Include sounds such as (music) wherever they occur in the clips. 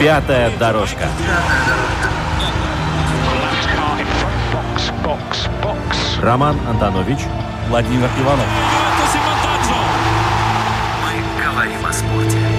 Пятая дорожка. Роман Антонович, Владимир Иванов. Мы говорим о спорте.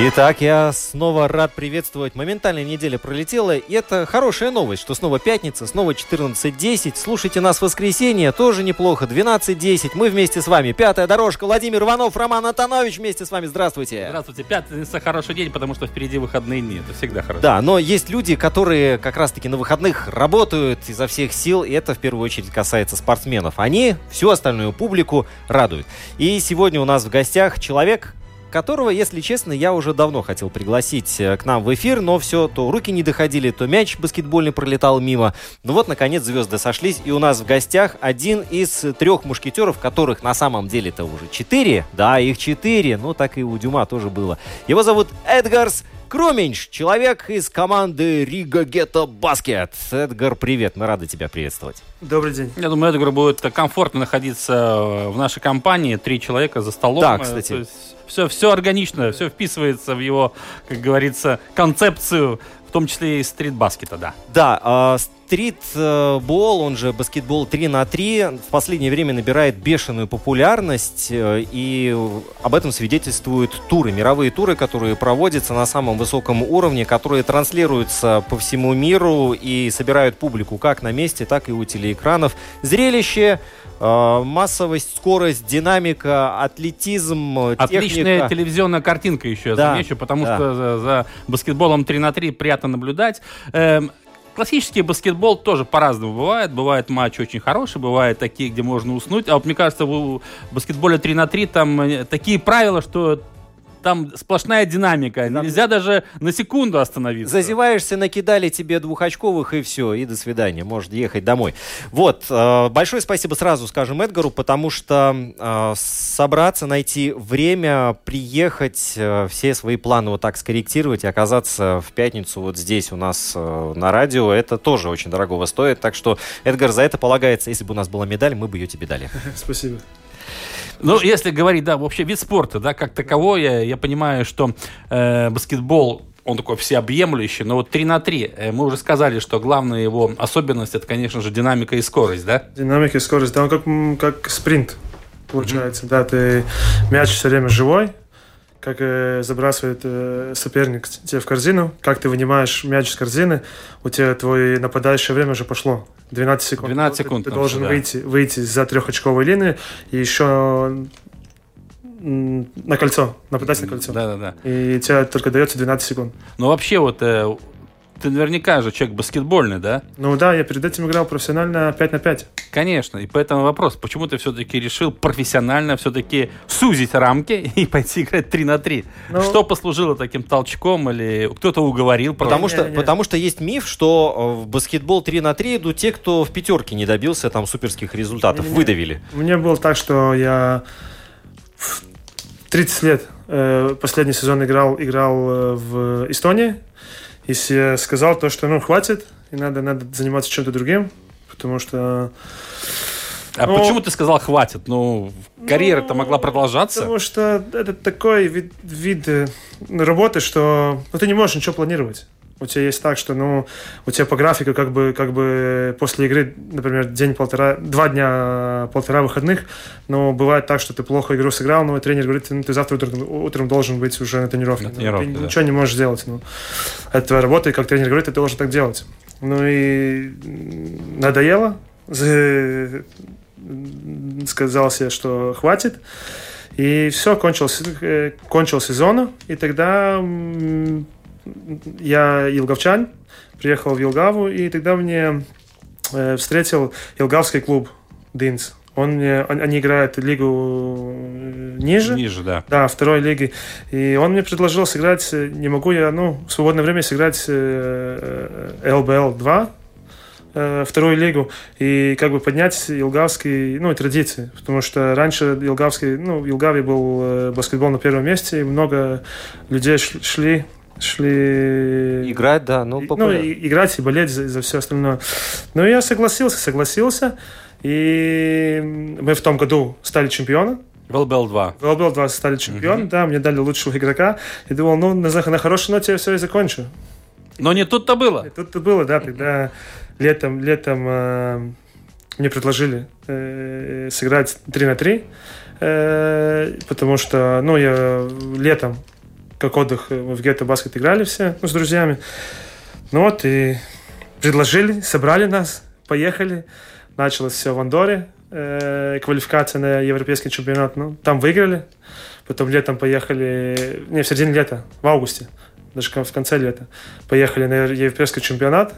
Итак, я снова рад приветствовать. Моментальная неделя пролетела, и это хорошая новость, что снова пятница, снова 14.10. Слушайте нас в воскресенье, тоже неплохо, 12.10. Мы вместе с вами. Пятая дорожка, Владимир Иванов, Роман Антонович вместе с вами. Здравствуйте. Здравствуйте. Пятница хороший день, потому что впереди выходные дни. Это всегда хорошо. Да, но есть люди, которые как раз-таки на выходных работают изо всех сил, и это в первую очередь касается спортсменов. Они всю остальную публику радуют. И сегодня у нас в гостях человек, которого, если честно, я уже давно хотел пригласить э, к нам в эфир, но все, то руки не доходили, то мяч баскетбольный пролетал мимо. Ну вот, наконец, звезды сошлись, и у нас в гостях один из трех мушкетеров, которых на самом деле-то уже четыре. Да, их четыре, ну так и у Дюма тоже было. Его зовут Эдгарс Круменьш, человек из команды Рига Гетто Баскет. Эдгар, привет, мы рады тебя приветствовать. Добрый день. Я думаю, Эдгару будет комфортно находиться в нашей компании. Три человека за столом. Да, кстати. Все, все органично, все вписывается в его, как говорится, концепцию, в том числе и стритбаскета, да. Да, э, стритбол, он же баскетбол 3 на 3, в последнее время набирает бешеную популярность, э, и об этом свидетельствуют туры, мировые туры, которые проводятся на самом высоком уровне, которые транслируются по всему миру и собирают публику как на месте, так и у телеэкранов. Зрелище массовость, скорость, динамика, атлетизм, Отличная техника. телевизионная картинка еще, я да, замечу, потому да. что за, за баскетболом 3 на 3 приятно наблюдать. Эм, классический баскетбол тоже по-разному бывает. Бывает матч очень хороший, бывает такие, где можно уснуть. А вот мне кажется, в баскетболе 3 на 3 там э, такие правила, что там сплошная динамика. Там... Нельзя даже на секунду остановиться. Зазеваешься, накидали тебе двухочковых и все, и до свидания. Может ехать домой. Вот. Э, большое спасибо сразу скажем Эдгару, потому что э, собраться, найти время, приехать, э, все свои планы вот так скорректировать и оказаться в пятницу вот здесь у нас на радио, это тоже очень дорогого стоит. Так что, Эдгар, за это полагается, если бы у нас была медаль, мы бы ее тебе дали. Спасибо. Ну, если говорить, да, вообще вид спорта, да, как таковой, я, я понимаю, что э, баскетбол он такой всеобъемлющий, но вот 3 на 3, э, мы уже сказали, что главная его особенность, это, конечно же, динамика и скорость, да? Динамика и скорость, да, он как, как спринт, получается, mm-hmm. да, ты мяч все время живой, как э, забрасывает э, соперник тебе в корзину, как ты вынимаешь мяч из корзины, у тебя твое нападающее время уже пошло. 12 секунд. 12 секунд. Ты, ты должен да. выйти, выйти за трехочковой линии и еще на кольцо, нападать на кольцо. Да, да, да. И тебе только дается 12 секунд. Ну, вообще, вот э, ты наверняка же человек баскетбольный, да? Ну да, я перед этим играл профессионально 5 на 5. Конечно, и поэтому вопрос, почему ты все-таки решил профессионально все-таки сузить рамки и пойти играть 3 на 3? Ну... Что послужило таким толчком или кто-то уговорил? Потому не, что, не, не. потому что есть миф, что э, в баскетбол 3 на 3 идут те, кто в пятерке не добился там суперских результатов, не, не, выдавили. Мне было так, что я 30 лет э, последний сезон играл, играл э, в Эстонии, если я сказал то, что ну хватит, и надо, надо заниматься чем-то другим, потому что... А ну, почему ты сказал хватит? Ну, карьера-то ну, могла продолжаться. Потому что это такой вид, вид э, работы, что ну, ты не можешь ничего планировать. У тебя есть так, что, ну, у тебя по графику как бы, как бы после игры, например, день-полтора, два дня, полтора выходных, но бывает так, что ты плохо игру сыграл, но тренер говорит, ну, ты завтра утром, утром должен быть уже на тренировке. На тренировке ну, ты да. ничего не можешь сделать. Ну, это твоя работа, и как тренер говорит, ты должен так делать. Ну и надоело, (laughs) сказал себе, что хватит. И все, кончил, э, кончил сезон, и тогда я елговчан, приехал в Елгаву, и тогда мне э, встретил елгавский клуб Динс. Он мне, он, они играют лигу ниже. Ниже, да. Да, второй лиги. И он мне предложил сыграть, не могу я, ну, в свободное время сыграть э, ЛБЛ 2, э, вторую лигу и как бы поднять Илгавский, ну, традиции, потому что раньше Илгавский, ну, Илгави был э, баскетбол на первом месте, и много людей шли шли... Играть, да, ну, ну и, играть и болеть за, за все остальное. Но я согласился, согласился, и мы в том году стали чемпионом. ВЛБЛ 2. ВЛБЛ 2 стали чемпионом, uh-huh. да, мне дали лучшего игрока. И думал, ну, на, на хорошей ноте я все и закончу. Но не тут-то было. Не тут-то было, да, тогда летом, летом э, мне предложили э, сыграть 3 на 3, э, потому что, ну, я летом, как отдых, мы в гетто баскет играли все ну, с друзьями. Ну вот, и предложили, собрали нас, поехали. Началось все в Андоре, э, квалификация на европейский чемпионат. Ну, там выиграли. Потом летом поехали, не, в середине лета, в августе, даже в конце лета, поехали на европейский чемпионат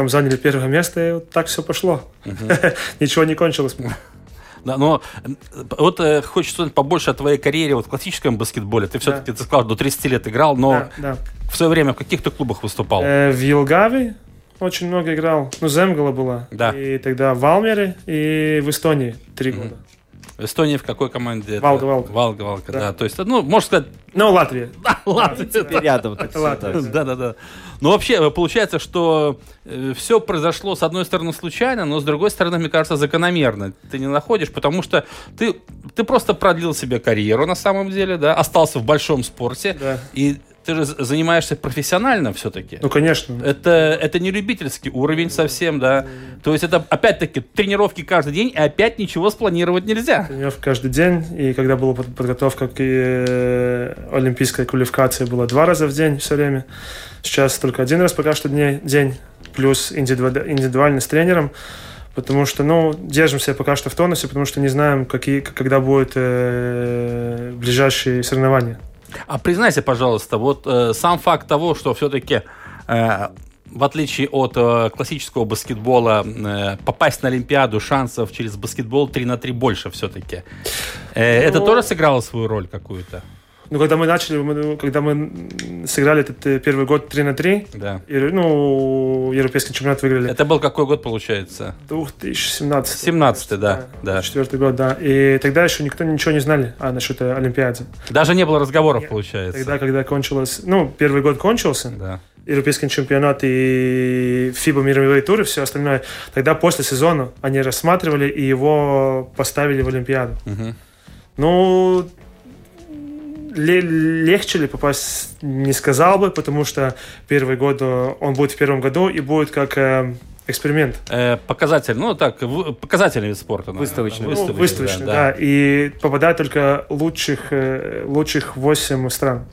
там заняли первое место, и вот так все пошло. (laughs) Ничего не кончилось. (laughs) Да, но вот э, хочется узнать побольше о твоей карьере вот, в классическом баскетболе. Ты все-таки, да. ты сказал, до 30 лет играл, но да, да. в свое время в каких-то клубах выступал? Э, в Елгаве очень много играл. Ну, Земгала была. Да. И тогда в Алмере и в Эстонии три года. В Эстонии в какой команде? Валга, Валга. Валга, Валга, да. да. То есть, ну, можно сказать... Ну, Латвия. (laughs) Да, Латвия. Рядом. Да, да, да. Ну, вообще, э, получается, что э, все произошло, с одной стороны, случайно, но с другой стороны, мне кажется, закономерно. Ты не находишь, потому что ты, ты просто продлил себе карьеру, на самом деле, да, остался в большом спорте. Да. И ты же занимаешься профессионально все-таки. Ну, конечно. Это, это не любительский уровень совсем, да. То есть это, опять-таки, тренировки каждый день, и опять ничего спланировать нельзя. Тренировки каждый день, и когда была подготовка к э, олимпийской квалификации, было два раза в день все время. Сейчас только один раз пока что день, плюс индивидуально с тренером потому что, ну, держимся пока что в тонусе, потому что не знаем, какие, когда будут э, ближайшие соревнования. А признайся, пожалуйста, вот э, сам факт того, что все-таки э, в отличие от э, классического баскетбола, э, попасть на Олимпиаду шансов через баскетбол 3 на 3 больше все-таки. Э, ну, это тоже сыграло свою роль какую-то? Ну, когда мы начали, мы, ну, когда мы сыграли этот э, первый год 3 на 3, да. и, ну, европейский чемпионат выиграли. Это был какой год, получается? 2017. 17 да, да. Четвертый год, да. И тогда еще никто ничего не знали а, насчет э, Олимпиады. Даже не было разговоров, Нет. получается. Тогда, когда кончилось, ну, первый год кончился, да. Европейский чемпионат и FIBA мировые туры, все остальное, тогда после сезона они рассматривали и его поставили в Олимпиаду. Угу. Ну, легче ли попасть, не сказал бы, потому что первый год э, он будет в первом году и будет как э, эксперимент. Э, показатель, ну так, показательный вид спорта. Выставочный. Ну, выставочный, выставочный да, да. да. И попадают только лучших, э, лучших 8 стран.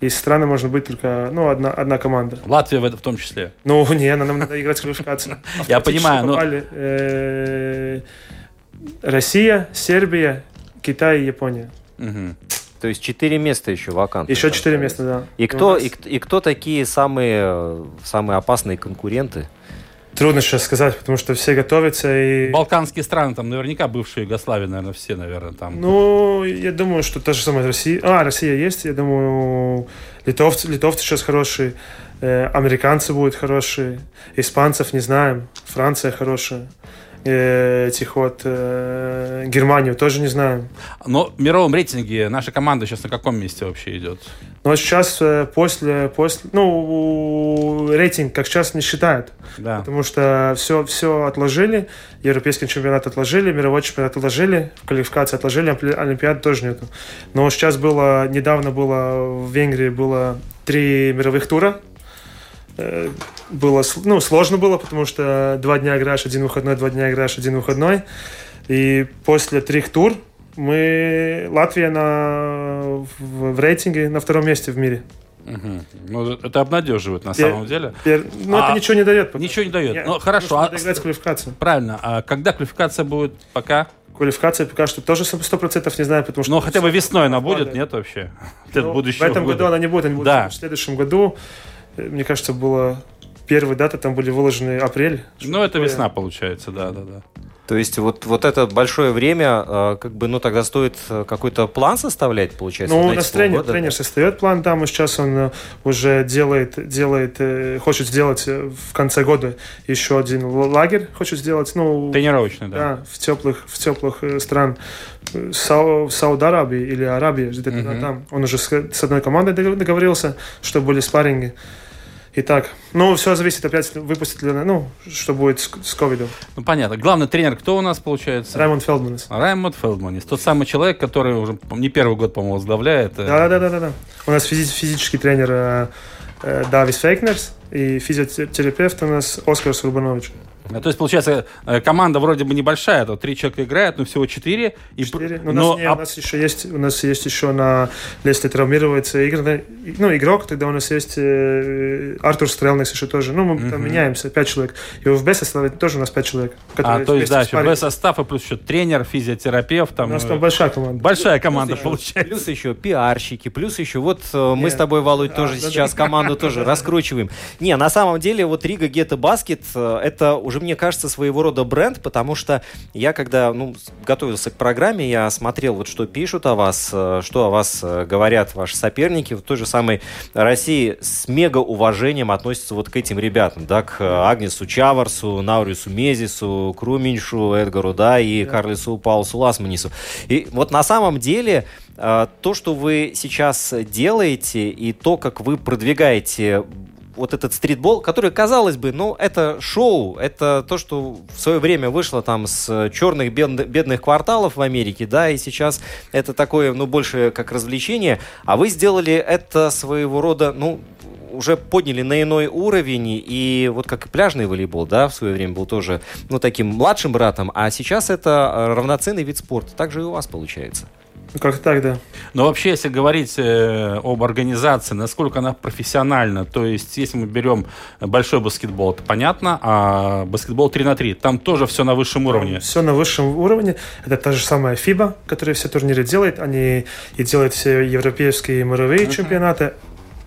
Из страны можно быть только, ну, одна, одна команда. Латвия в, этом в том числе? Ну, не, нам надо играть в квалификацию. (laughs) Я понимаю, но... Россия, Сербия, Китай и Япония. То есть четыре места еще вакантны. Еще четыре места, да. И кто, и, и кто такие самые, самые опасные конкуренты? Трудно сейчас сказать, потому что все готовятся и... Балканские страны, там наверняка бывшие Югославии, наверное, все, наверное, там. Ну, я думаю, что та же самая Россия... А, Россия есть, я думаю, литовцы, литовцы сейчас хорошие, э, американцы будут хорошие, испанцев не знаем, Франция хорошая. Э, этих вот э, Германию тоже не знаю. Но в мировом рейтинге наша команда сейчас на каком месте вообще идет? Ну, сейчас э, после, после, ну, рейтинг как сейчас не считают. Да. Потому что все, все отложили, европейский чемпионат отложили, мировой чемпионат отложили, квалификацию отложили, Олимпиады тоже нету. Но сейчас было, недавно было в Венгрии было три мировых тура, было ну, сложно было, потому что два дня играешь, один выходной, два дня играешь, один выходной. И после трех тур мы Латвия на, в, в рейтинге на втором месте в мире. Угу. Ну, это обнадеживает на пер, самом деле. Пер, ну, а, это ничего не дает. Пока. Ничего не дает. Я, ну, хорошо. А, играть квалификацию. Правильно. А когда квалификация будет? Пока? Квалификация пока что тоже сто процентов не знаю, потому что... Ну, хотя бы весной она будет, нет вообще? (laughs) Ну, в этом году она не будет, она будет да. в следующем году мне кажется, было первые даты там были выложены апрель. Ну, это весна получается, да, да, да. То есть вот, вот это большое время, э, как бы, ну, тогда стоит э, какой-то план составлять, получается? Ну, у нас тренер, тренер составит план, там сейчас он э, уже делает, делает, хочет сделать в конце года еще один лагерь, хочет сделать, ну... Тренировочный, да. Да, в теплых, в теплых стран Сау, Сауд-Аравии или Арабии, где-то uh-huh. там. Он уже с, с одной командой договорился, что были спарринги. Итак, ну, все зависит опять, выпустит ли, ну, что будет с, с ковидом. Ну, понятно. Главный тренер кто у нас получается? Раймонд Фелдманис. Раймонд Фелдманис. Тот самый человек, который уже не первый год, по-моему, возглавляет. Э, да, да, да, да, да. У нас физи- физический тренер э, э, Давис Фейкнерс и физиотерапевт у нас Оскар Сурбанович. То есть, получается, э, команда вроде бы небольшая, то три человека играют, но всего четыре. И... Четыре. Но, но... У, нас, не, а... у нас еще есть, у нас есть еще на, если травмируется игр, ну, игрок, тогда у нас есть э, Артур Стрелникс еще тоже. Ну, мы uh-huh. там меняемся, пять человек. И в Б-составе тоже у нас пять человек. А, то есть, да, еще Б-состав и плюс еще тренер, физиотерапевт. Там, у нас там э, большая команда. Большая команда плюс получается. Плюс еще пиарщики, плюс еще вот э, мы с тобой, Володь, тоже сейчас команду тоже (laughs) раскручиваем. Не, на самом деле, вот Riga Ghetto Basket, это уже, мне кажется, своего рода бренд, потому что я, когда ну, готовился к программе, я смотрел, вот что пишут о вас, э, что о вас э, говорят ваши соперники. В той же самой России с мега уважением относятся вот к этим ребятам, да, к Агнису Чаварсу, Наурису Миезису, Круминшу, Эдгару, да, и да. Карлису Паулсу Ласманису. И вот на самом деле э, то, что вы сейчас делаете, и то, как вы продвигаете вот этот стритбол, который, казалось бы, ну, это шоу, это то, что в свое время вышло там с черных бедных, бедных кварталов в Америке, да, и сейчас это такое, ну, больше как развлечение, а вы сделали это своего рода, ну, уже подняли на иной уровень, и вот как и пляжный волейбол, да, в свое время был тоже, ну, таким младшим братом, а сейчас это равноценный вид спорта. Так же и у вас получается. Как так, да. Но вообще, если говорить э, об организации, насколько она профессиональна, то есть, если мы берем большой баскетбол, это понятно, а баскетбол 3 на 3, там тоже все на высшем уровне. Все на высшем уровне. Это та же самая FIBA, которая все турниры делает. Они и делают все европейские мировые uh-huh. чемпионаты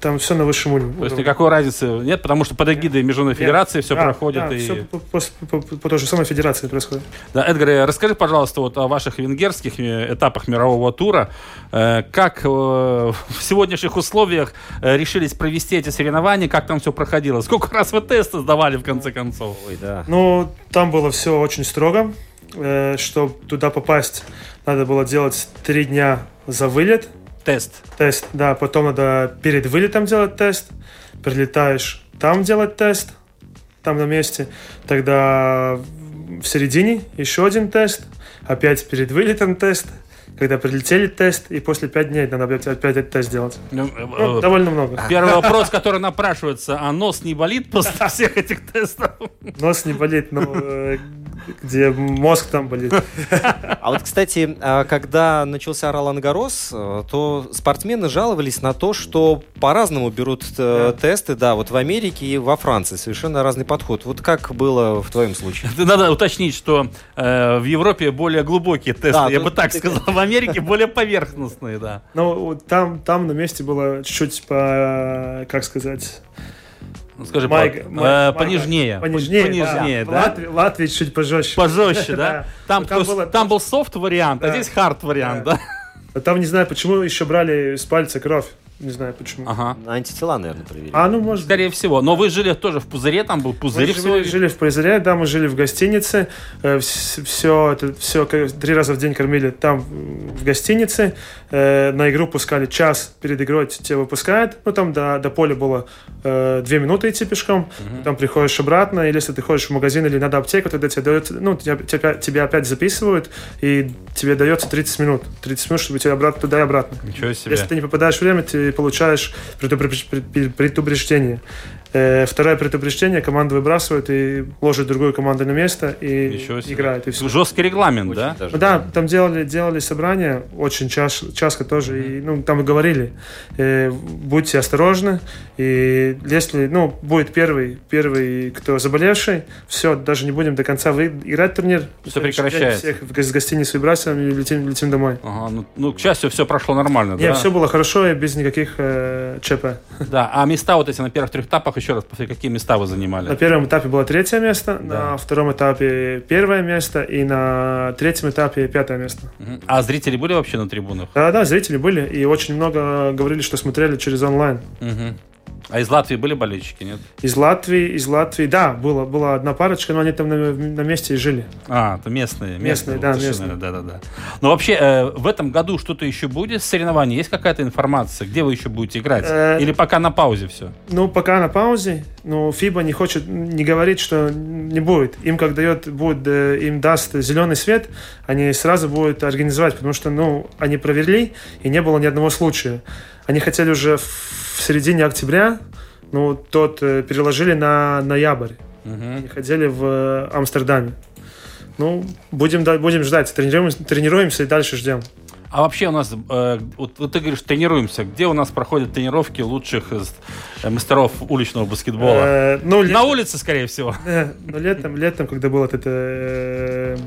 там все на высшем уровне. То есть никакой разницы нет, потому что под эгидой Международной Федерации все да, проходит. Да, и... все по, по, по, по той же самой федерации происходит. Да, Эдгар, э, расскажи, пожалуйста, вот о ваших венгерских э, этапах мирового тура. Э, как в сегодняшних условиях решились провести эти соревнования, как там все проходило? Сколько раз вы тесты сдавали в конце концов? Ой, да. Ну, там было все очень строго. Чтобы туда попасть, надо было делать три дня за вылет, Тест. Тест, да. Потом надо перед вылетом делать тест. Прилетаешь там делать тест, там на месте. Тогда в середине еще один тест. Опять перед вылетом тест когда прилетели тест, и после пять дней надо опять, опять этот тест делать. Ну, ну, довольно много. Первый вопрос, который напрашивается, а нос не болит после всех этих тестов? Нос не болит, но э, где мозг там болит. А вот, кстати, а, когда начался Ролан Гарос, э, то спортсмены жаловались на то, что по-разному берут э, тесты, да, вот в Америке и во Франции совершенно разный подход. Вот как было в твоем случае? Надо уточнить, что э, в Европе более глубокие тесты, да, я бы так сказал. В Америке более поверхностные, да. Ну, там, там на месте было чуть-чуть по, как сказать, ну, скажи, Майк, по, Майк, э, понежнее. Понежнее, понежнее да. да? Латвия, Латвия чуть пожестче. Пожестче, (laughs) да? Там, там, было, там был софт-вариант, а здесь хард-вариант, да? Там, не знаю, почему еще брали с пальца кровь. Не знаю почему. Ага. Антитела, наверное, проверили. А, ну, может Скорее всего. Но вы жили тоже в пузыре, там был пузырь. Мы жили, жили в пузыре, да, мы жили в гостинице. Э, все, это, все три раза в день кормили там, в гостинице. Э, на игру пускали час перед игрой, тебя выпускают. Ну, там до, до поля было э, две минуты идти пешком. Угу. Там приходишь обратно. Или если ты ходишь в магазин или надо аптеку, тогда тебе дается, ну, тебя, тебя, тебя опять записывают, и тебе дается 30 минут. 30 минут, чтобы тебя обратно туда и обратно. Ничего себе. Если ты не попадаешь в время, ты получаешь предупреждение. Э, второе предупреждение, команда выбрасывает и ложит другую команду на место и играет. И все. Жесткий регламент, очень да? Даже. Да, там делали, делали собрания, очень час, часто тоже, mm-hmm. и, ну, там и говорили, э, будьте осторожны, и если, ну, будет первый, первый, кто заболевший, все, даже не будем до конца вы, играть турнир. Все прекращается. Всех с гостиницы выбрасываем и летим, летим домой. Ага, ну, ну, к счастью, все прошло нормально, Нет, да? все было хорошо и без никаких э, ЧП. Да, а места вот эти на первых трех этапах еще раз, какие места вы занимали? На первом этапе было третье место, да. на втором этапе первое место и на третьем этапе пятое место. А зрители были вообще на трибунах? Да, да, зрители были. И очень много говорили, что смотрели через онлайн. Угу. А из Латвии были болельщики, нет? Из Латвии, из Латвии, да, была, была одна парочка, но они там на, на месте и жили. А, это местные. Местные, местные да, местные. Да, да, да. Но вообще, э, в этом году что-то еще будет с соревнований? Есть какая-то информация? Где вы еще будете играть? Э, Или пока на паузе все? Ну, пока на паузе. Но ФИБА не хочет, не говорит, что не будет. Им как дает, будет, э, им даст зеленый свет, они сразу будут организовать, потому что, ну, они проверили, и не было ни одного случая. Они хотели уже в середине октября, ну, тот э, переложили на ноябрь. Угу. И ходили в э, Амстердаме. Ну, будем, будем ждать. Тренируемся, тренируемся и дальше ждем. А вообще у нас, э, вот, вот ты говоришь, тренируемся. Где у нас проходят тренировки лучших э, мастеров уличного баскетбола? Э, ну, На лет... улице, скорее всего. Э, ну, летом, летом, когда был вот это...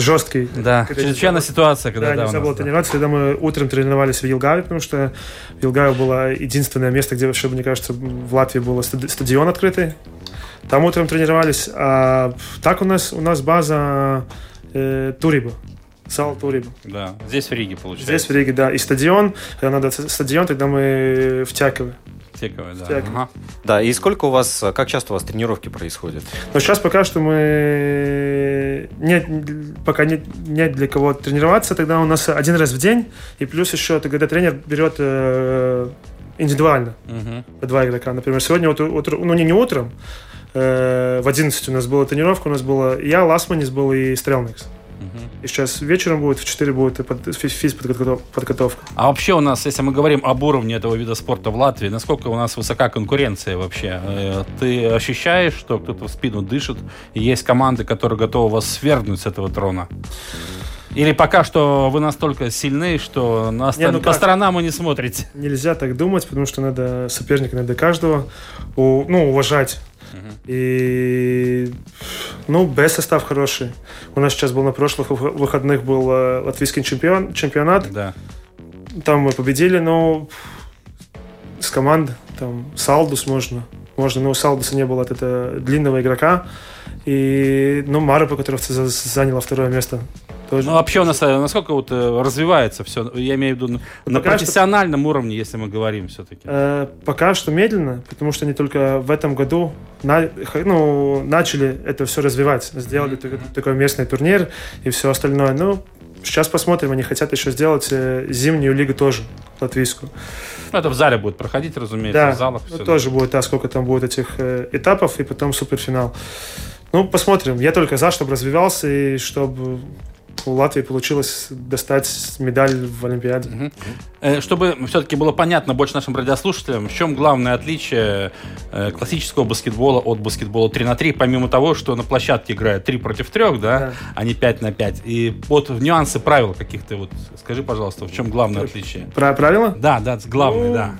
Жесткий. Да, чрезвычайная ситуация, когда да, да, нельзя было да. тренироваться. Когда мы утром тренировались в Елгаве, потому что Елгаве было единственное место, где вообще, мне кажется, в Латвии был стадион открытый. Там утром тренировались. А так у нас, у нас база э, Туриба. Сал Туриба. Да, здесь в Риге, получается. Здесь в Риге, да. И стадион, когда надо стадион, тогда мы в Тякове. Тековая, да. Ага. Да, и сколько у вас, как часто у вас тренировки происходят? Ну, сейчас пока что мы... Нет, пока нет, нет для кого тренироваться, тогда у нас один раз в день, и плюс еще, когда тренер берет э, индивидуально угу. по два игрока. Например, сегодня, вот, утро, ну, не, не утром, э, в 11 у нас была тренировка, у нас было я, Ласманис был и Стрелникс. И сейчас вечером будет, в 4 будет физподготовка. А вообще у нас, если мы говорим об уровне этого вида спорта в Латвии, насколько у нас высока конкуренция вообще? Э, ты ощущаешь, что кто-то в спину дышит, и есть команды, которые готовы вас свергнуть с этого трона? Или пока что вы настолько сильны, что на не, ну по как? сторонам вы не смотрите? Нельзя так думать, потому что надо соперника надо каждого ну, уважать. И, ну, Б состав хороший. У нас сейчас был на прошлых выходных был э, латвийский чемпион, чемпионат. Да. Там мы победили, но с команд, там, Салдус можно. Можно, но у Салдуса не было от этого длинного игрока. И, ну, Марапа, которая заняла второе место. Тоже. Ну, вообще у нас э, насколько вот э, развивается все? Я имею в виду на, на профессиональном что, уровне, если мы говорим все-таки. Э, пока что медленно, потому что они только в этом году на, ну, начали это все развивать. Сделали mm-hmm. такой, такой местный турнир и все остальное. Ну, сейчас посмотрим, они хотят еще сделать э, зимнюю лигу тоже, латвийскую. Ну, это в зале будет проходить, разумеется, да, в залах. Ну, тоже будет, да, сколько там будет этих э, этапов, и потом суперфинал. Ну, посмотрим. Я только за, чтобы развивался и чтобы у Латвии получилось достать медаль в Олимпиаде. Угу. Чтобы все-таки было понятно больше нашим радиослушателям, в чем главное отличие э, классического баскетбола от баскетбола 3 на 3, помимо того, что на площадке играют 3 против 3, да, да. а не 5 на 5. И вот нюансы правил каких-то, вот скажи, пожалуйста, в чем главное отличие? Про правила? Да, да, главное, ну... да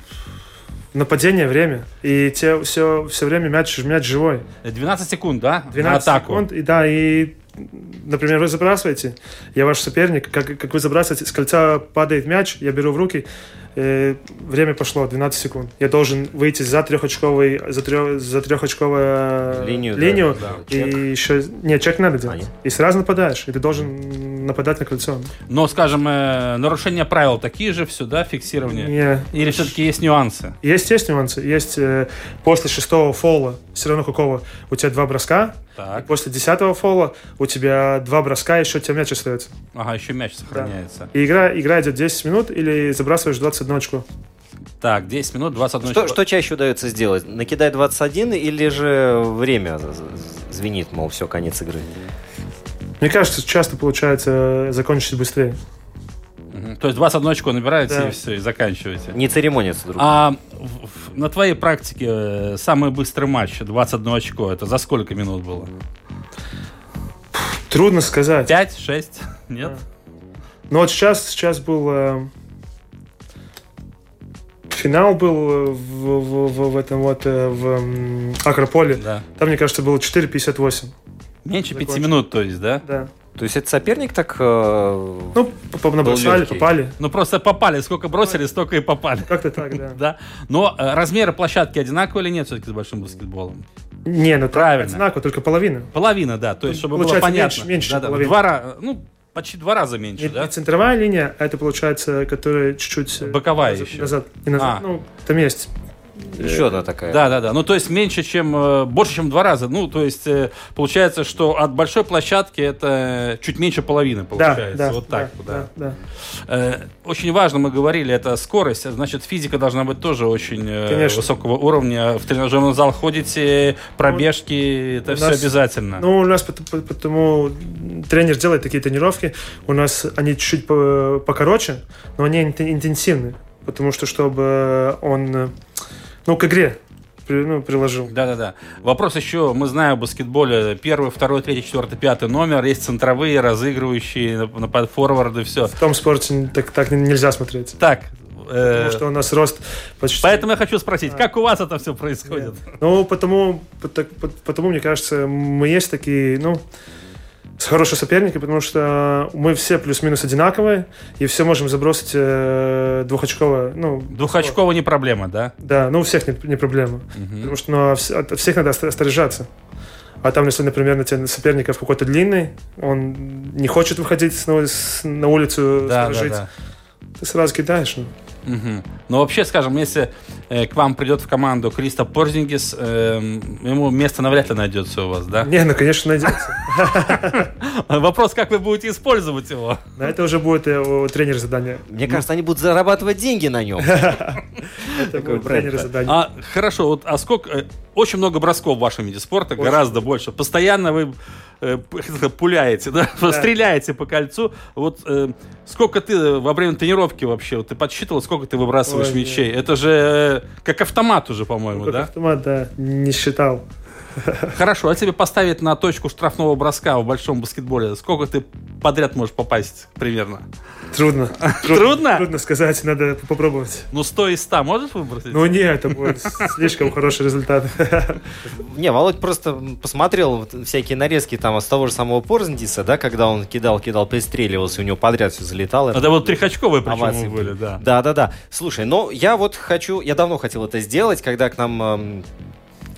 нападение время. И те все, все время мяч, мяч живой. 12 секунд, да? 12 на атаку. секунд, и да, и например, вы забрасываете, я ваш соперник, как, как вы забрасываете, с кольца падает мяч, я беру в руки, э, время пошло, 12 секунд. Я должен выйти за трехочковый, за, трех, за трехочковую линию, линию да, да, и чек. еще... Нет, чек надо делать. А, и сразу нападаешь, и ты должен нападать на кольцо. Но, скажем, э, нарушения правил такие же все, да, фиксирование? Не. Или все-таки есть нюансы? Есть, есть нюансы. Есть э, после шестого фола, все равно какого, у тебя два броска, так. И после десятого фола у тебя два броска, еще у тебя мяч остается. Ага, еще мяч сохраняется. Да. И игра, игра идет 10 минут или забрасываешь 21 очко. Так, 10 минут, 21 что, что чаще удается сделать? Накидай 21 или же время звенит, мол, все, конец игры? Мне кажется, часто получается закончить быстрее. То есть 21 очко набираете да. и все, и заканчиваете. Не церемонится друг. А в, на твоей практике э, самый быстрый матч 21 очко, это за сколько минут было? Трудно сказать. 5, 6? Нет? Ну вот сейчас, сейчас был... Э, финал был в, в, в, в этом вот э, в э, Акрополе. Да. Там, мне кажется, было 4.58. Меньше 5 минут, то есть, да? Да. То есть это соперник так... Э, ну, набросали, попали. Ну, просто попали. Сколько бросили, столько и попали. Как-то так, да. (laughs) да. Но э, размеры площадки одинаковые или нет все-таки с большим баскетболом? Не, ну правильно. Одинаково, только половина. Половина, да. То есть, чтобы было понятно. меньше, меньше да, да, Два раза, ну, почти два раза меньше, не, да? Не центровая линия, а это получается, которая чуть-чуть... Э, Боковая назад, еще. Назад, не назад. А. Ну, там есть еще одна такая. Да, да, да. Ну, то есть меньше, чем, э, больше, чем два раза. Ну, то есть э, получается, что от большой площадки это чуть меньше половины получается. Да, да, вот так да, да. да. Очень важно, мы говорили, это скорость. Значит, физика должна быть тоже очень Конечно. высокого уровня. В тренажерный зал ходите, пробежки, это все нас, обязательно. Ну, у нас потому тренер делает такие тренировки. У нас они чуть-чуть покороче, но они интенсивные потому что чтобы он, ну, к игре ну, приложил. Да-да-да. Вопрос еще, мы знаем в баскетболе первый, второй, третий, четвертый, пятый номер, есть центровые, разыгрывающие, на форварды, все. В том спорте так, так нельзя смотреть. Так, э, Потому что у нас рост почти... Поэтому я хочу спросить, а. как у вас это все происходит? Нет. Ну, потому, потому, мне кажется, мы есть такие, ну, с хорошими соперниками, потому что мы все плюс-минус одинаковые, и все можем забросить э, двухочково. Ну, двухочково не проблема, да? Да, ну у всех не, не проблема. Угу. Потому что ну, от всех надо осторожаться. А там, если, например, на тебя соперников какой-то длинный, он не хочет выходить на, на улицу да, сторожить, да, да. ты сразу кидаешь. Ну. Угу. Но вообще, скажем, если к вам придет в команду Криста Порзингис, э, ему место навряд ли найдется у вас, да? Не, ну, конечно, найдется. (laughs) Вопрос, как вы будете использовать его? На это уже будет э, у тренера задание. Мне кажется, они будут зарабатывать деньги на нем. (laughs) Это будет тренер задание. А, хорошо, вот, а сколько... Э, очень много бросков в вашем виде спорта, гораздо больше. Постоянно вы э, (laughs) пуляете, да? да. стреляете по кольцу. Вот э, сколько ты во время тренировки вообще, вот, ты подсчитывал, сколько ты выбрасываешь Ой, мячей? Нет. Это же э, как автомат уже, по-моему, ну, да? автомат, да, не считал. Хорошо, а тебе поставить на точку штрафного броска в большом баскетболе, сколько ты подряд можешь попасть примерно? Трудно. (laughs) Трудно? Трудно сказать, надо попробовать. Ну, 100 из 100 можешь выбросить? Ну, нет, это будет слишком хороший результат. Не, Володь просто посмотрел всякие нарезки там с того же самого Порзендиса, да, когда он кидал, кидал, пристреливался, у него подряд все залетало. Это вот трехочковые причем были, да. Да, да, да. Слушай, ну, я вот хочу, я давно хотел это сделать, когда к нам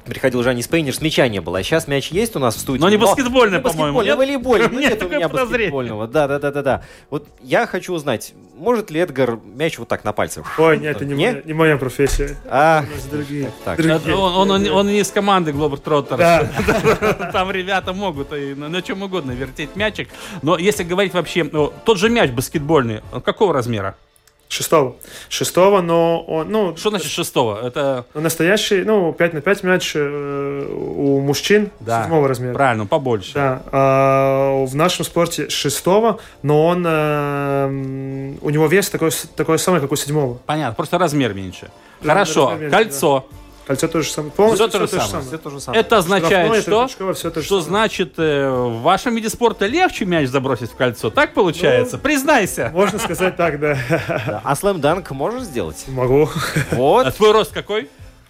приходил Жанни Спейнер, с мяча не было. А сейчас мяч есть у нас в студии. Но не баскетбольный, по-моему. Баскетбольный, волейбольный. Нет у меня баскетбольного. Да, да, да, да, да. Вот я хочу узнать, может ли Эдгар мяч вот так на пальцах? Ой, нет, это не, не? Моя, не моя профессия. А, другие. Так. другие. Он, он, он, не из команды Глобер Троттер. Да. (laughs) Там ребята могут и на, на чем угодно вертеть мячик. Но если говорить вообще, тот же мяч баскетбольный, какого размера? Шестого. Шестого, но он, ну... Что значит шестого? Это... Настоящий, ну, 5 на 5 мяч э, у мужчин да, седьмого размера. Правильно, побольше. Да. А в нашем спорте шестого, но он... Э, у него вес такой, такой самый, как у седьмого. Понятно, просто размер меньше. Да, Хорошо, размер меньше, кольцо. Да. Кольцо то же самое. Полностью все, все, то, же самое. все то же самое. Это означает, что, Штрафное, все то что самое. значит э, в вашем виде спорта легче мяч забросить в кольцо. Так получается? Ну, Признайся. Можно сказать так, да. А слэм-данк можешь сделать? Могу. Вот. А твой рост какой?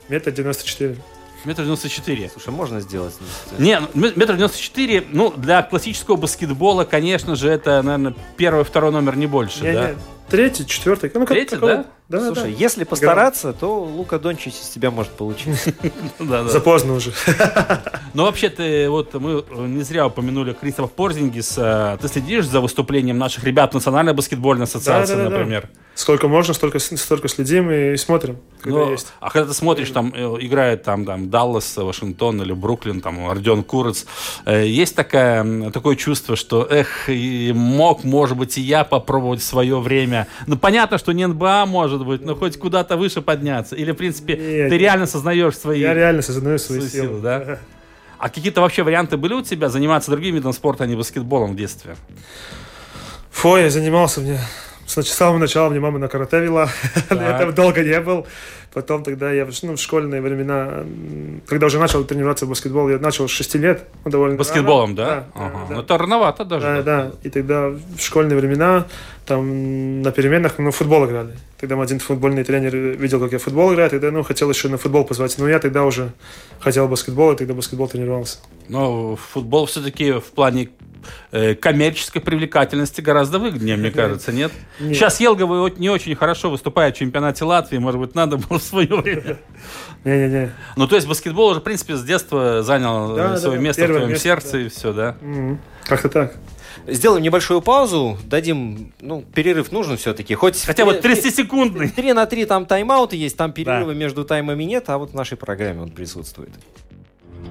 Метр девяносто четыре. Метр девяносто четыре. Слушай, можно сделать. Не, ну, метр девяносто четыре, ну, для классического баскетбола, конечно же, это, наверное, первый, второй номер не больше, не, да? Третий, четвертый. Ну, как, Третий, да? Да, Слушай, да. если постараться, то Лука Дончич из тебя может получиться. (laughs) За поздно уже. (laughs) Ну, вообще-то, вот мы не зря упомянули Кристофа Порзингиса. Ты следишь за выступлением наших ребят в Национальной баскетбольной ассоциации, например? Сколько можно, столько, столько следим и смотрим, когда ну, есть. А когда ты смотришь, там э, играет там, там Даллас, Вашингтон или Бруклин, там Родион Курец, э, есть такая, такое чувство, что, эх, мог, может быть, и я попробовать свое время. Ну, понятно, что не НБА может быть, но хоть куда-то выше подняться. Или, в принципе, Нет, ты реально сознаешь свои... Я реально сознаю свои, свои силы. силы да? А какие-то вообще варианты были у тебя заниматься другим видом спорта, а не баскетболом в детстве? Фу, я занимался, мне с самого начала мне мама на карате вела. (laughs) я там долго не был. Потом тогда я ну, в школьные времена, когда уже начал тренироваться в баскетбол, я начал с 6 лет. Ну, довольно Баскетболом, рано. да? да, ага. да. Ну, это рановато даже. Да, да. И тогда в школьные времена там на переменах ну, футбол играли. Тогда один футбольный тренер видел, как я футбол играю, тогда ну, хотел еще на футбол позвать. Но я тогда уже хотел баскетбол, и тогда баскетбол тренировался. Но футбол все-таки в плане коммерческой привлекательности гораздо выгоднее, мне кажется, нет? нет. Сейчас Елговы не очень хорошо выступает в чемпионате Латвии, может быть, надо было в свое время. Не-не-не. Ну, то есть баскетбол уже, в принципе, с детства занял да, свое да, место в твоем место, сердце да. и все, да? Как-то так. Сделаем небольшую паузу, дадим, ну, перерыв нужен все-таки. Хоть Хотя вот 30-секундный. 3 на 3 там тайм-ауты есть, там перерывы да. между таймами нет, а вот в нашей программе он присутствует.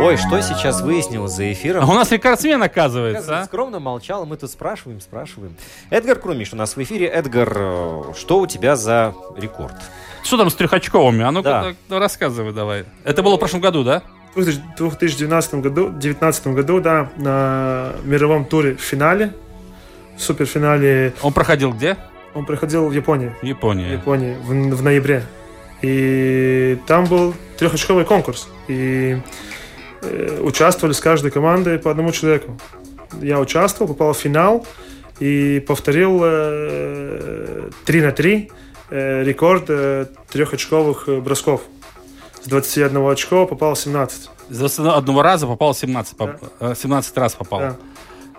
Ой, что сейчас выяснилось за эфиром? А у нас рекордсмен, оказывается. А? Скромно молчал, мы тут спрашиваем, спрашиваем. Эдгар Крумиш у нас в эфире. Эдгар, что у тебя за рекорд? Что там с трехочковыми? А ну-ка, да. рассказывай давай. Это было в прошлом году, да? В 2019 году, 2019 году, да, на мировом туре в финале, в суперфинале. Он проходил где? Он проходил в Японии. Япония. В Японии, в, в ноябре. И там был трехочковый конкурс. И участвовали с каждой командой по одному человеку. Я участвовал, попал в финал и повторил э, 3 на 3 э, рекорд э, трехочковых э, бросков. С 21 очков попал 17. С 21 раза попал 17. Да. 17 э, раз попал. Да.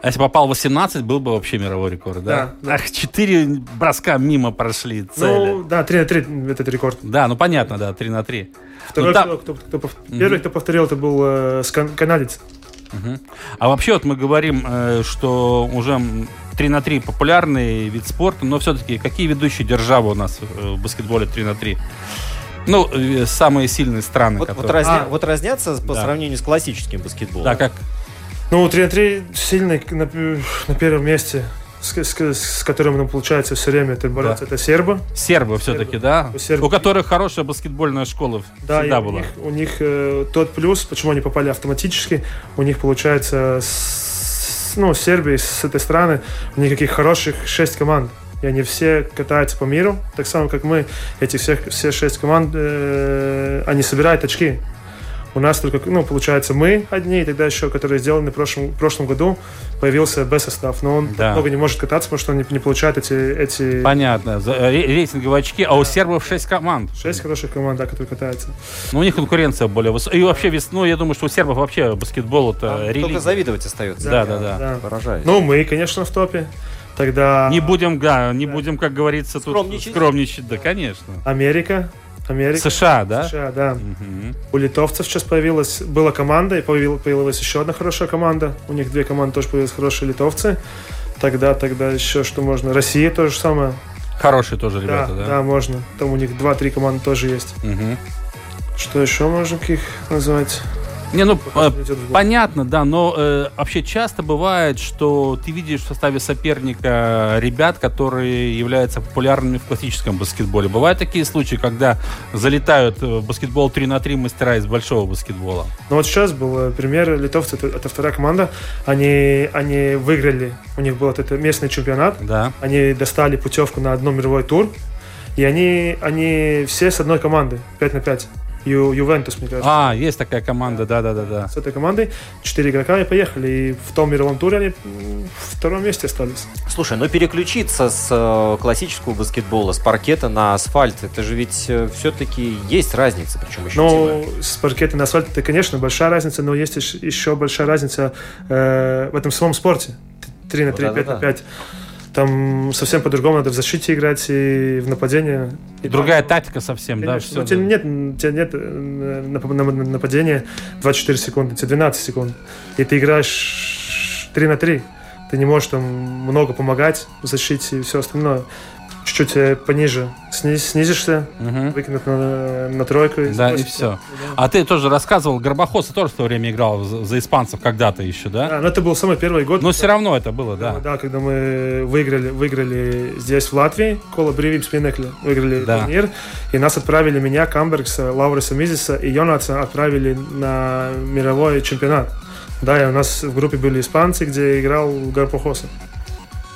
А если попал 18, был бы вообще мировой рекорд, да? Да. Ах, 4 броска мимо прошли цели. Ну, да, 3 на 3 этот рекорд. Да, ну понятно, да, 3 на 3. Второй, ну, там... кто, кто, кто, первый, кто повторил, это был э, канадец. Угу. А вообще вот мы говорим, э, что уже 3 на 3 популярный вид спорта, но все-таки какие ведущие державы у нас э, в баскетболе 3 на 3? Ну, э, самые сильные страны. Вот, которые... вот, разня... а, вот разнятся по да. сравнению с классическим баскетболом. Да, как ну, 3 на 3 сильный на, на первом месте с, с, с которым нам получается все время это бороться, да. это сербы. Сербы все-таки, да? Сербы. У которых хорошая баскетбольная школа да, всегда была. У них, у них э, тот плюс, почему они попали автоматически, у них получается, с, ну, Сербии, с этой страны, у них каких хороших шесть команд. И они все катаются по миру, так само, как мы. Эти все, все шесть команд, э, они собирают очки. У нас только, ну, получается, мы одни, и тогда еще, которые сделаны в прошлом, в прошлом году, появился Б-состав. Но он да. много не может кататься, потому что он не, не получает эти, эти... Понятно. Э, рейтинговые очки, а у сербов 6 команд. 6 хороших команд, да, которые катаются. Ну, у них конкуренция более высокая. И вообще весной, я думаю, что у сербов вообще баскетбол это а, религия. Только завидовать остается. Да, да, да. да. Поражает. Ну, мы, конечно, в топе. Тогда... Не будем, да, не да. будем, как говорится, скромничать. тут скромничать. Да, конечно. Америка, Америка. США, да? США, да. Угу. У литовцев сейчас появилась, была команда, и появилась еще одна хорошая команда. У них две команды тоже появились хорошие литовцы. Тогда, тогда еще что можно? Россия то же самое. Хорошие тоже ребята, да? Да, да можно. Там у них два-три команды тоже есть. Угу. Что еще можно их назвать? Не, ну э, понятно, да, но э, вообще часто бывает, что ты видишь в составе соперника ребят, которые являются популярными в классическом баскетболе. Бывают такие случаи, когда залетают в баскетбол 3 на 3 мастера из большого баскетбола. Ну вот сейчас был э, пример, литовцы, это, это вторая команда, они, они выиграли, у них был вот это местный чемпионат, да. они достали путевку на одно мировой тур, и они, они все с одной команды, 5 на 5. Ю, Ювентус, мне кажется. А, есть такая команда, да-да-да. С этой командой четыре игрока и поехали. И в том мировом туре они в втором месте остались. Слушай, но переключиться с э, классического баскетбола, с паркета на асфальт, это же ведь э, все-таки есть разница, причем еще Ну, с паркета на асфальт, это, конечно, большая разница, но есть еще большая разница э, в этом самом спорте. 3 на 3, ну, 5 да, на 5. Да. Там совсем по-другому надо в защите играть и в нападении. И другая тактика совсем, Конечно. да? Все, ну, тебе нет, тебе нет э, нападения 24 секунды, тебе 12 секунд. И ты играешь 3 на 3. Ты не можешь там много помогать в защите и все остальное. Чуть-чуть э, пониже сниз, снизишься, угу. выкинут на, на тройку. И да, и все. Да. А ты тоже рассказывал, Горбахоса тоже в то время играл за, за испанцев когда-то еще, да? Да, но это был самый первый год. Но все равно это было, да. Да, когда мы выиграли, выиграли здесь, в Латвии, Кола Бривип Спинекли, выиграли да. турнир, и нас отправили, меня, Камбергса, Лауреса Мизиса и Йонаца отправили на мировой чемпионат. Да, и у нас в группе были испанцы, где играл Гарпухоса.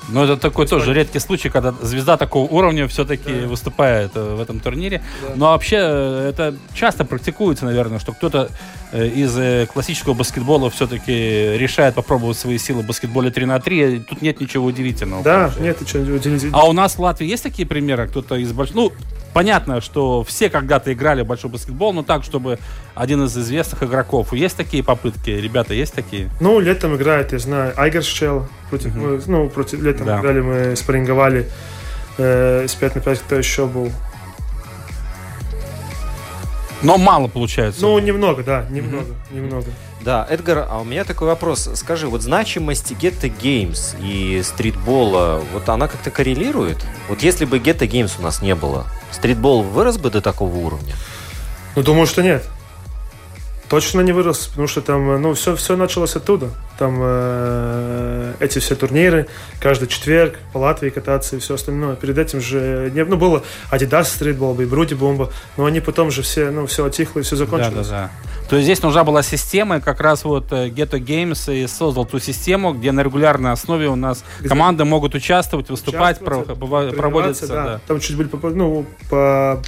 Но это такой тоже редкий случай, когда звезда такого уровня все-таки да. выступает э, в этом турнире. Да. Но вообще э, это часто практикуется, наверное, что кто-то э, из классического баскетбола все-таки решает попробовать свои силы в баскетболе 3 на 3. Тут нет ничего удивительного. Да, нет ничего удивительного. А у нас в Латвии есть такие примеры? Кто-то из больших... Ну, понятно, что все когда-то играли в большой баскетбол, но так, чтобы один из известных игроков. Есть такие попытки? Ребята, есть такие? Ну, летом играет, я знаю, Айгершчел. Против, угу. ну, против, летом да. играли, мы спарринговали э, с 5 на 5, кто еще был. Но мало получается. Ну, немного, да, немного, угу. немного. Да, Эдгар, а у меня такой вопрос. Скажи, вот значимость Geta Games и стритбола, вот она как-то коррелирует? Вот если бы Geta Games у нас не было, стритбол вырос бы до такого уровня? Ну, думаю, что нет. Точно не вырос, потому что там, ну, все, все началось оттуда. Там э, эти все турниры, каждый четверг по Латвии кататься и все остальное. Перед этим же, не, ну, было Adidas стритбол, и Бруди бомба, но они потом же все, ну, все отихло и все закончилось. Да, да, да. То есть здесь нужна была система, и как раз вот э, Ghetto Games и создал ту систему, где на регулярной основе у нас где команды могут участвовать, выступать, проводятся. Да. Да. Там чуть были ну, по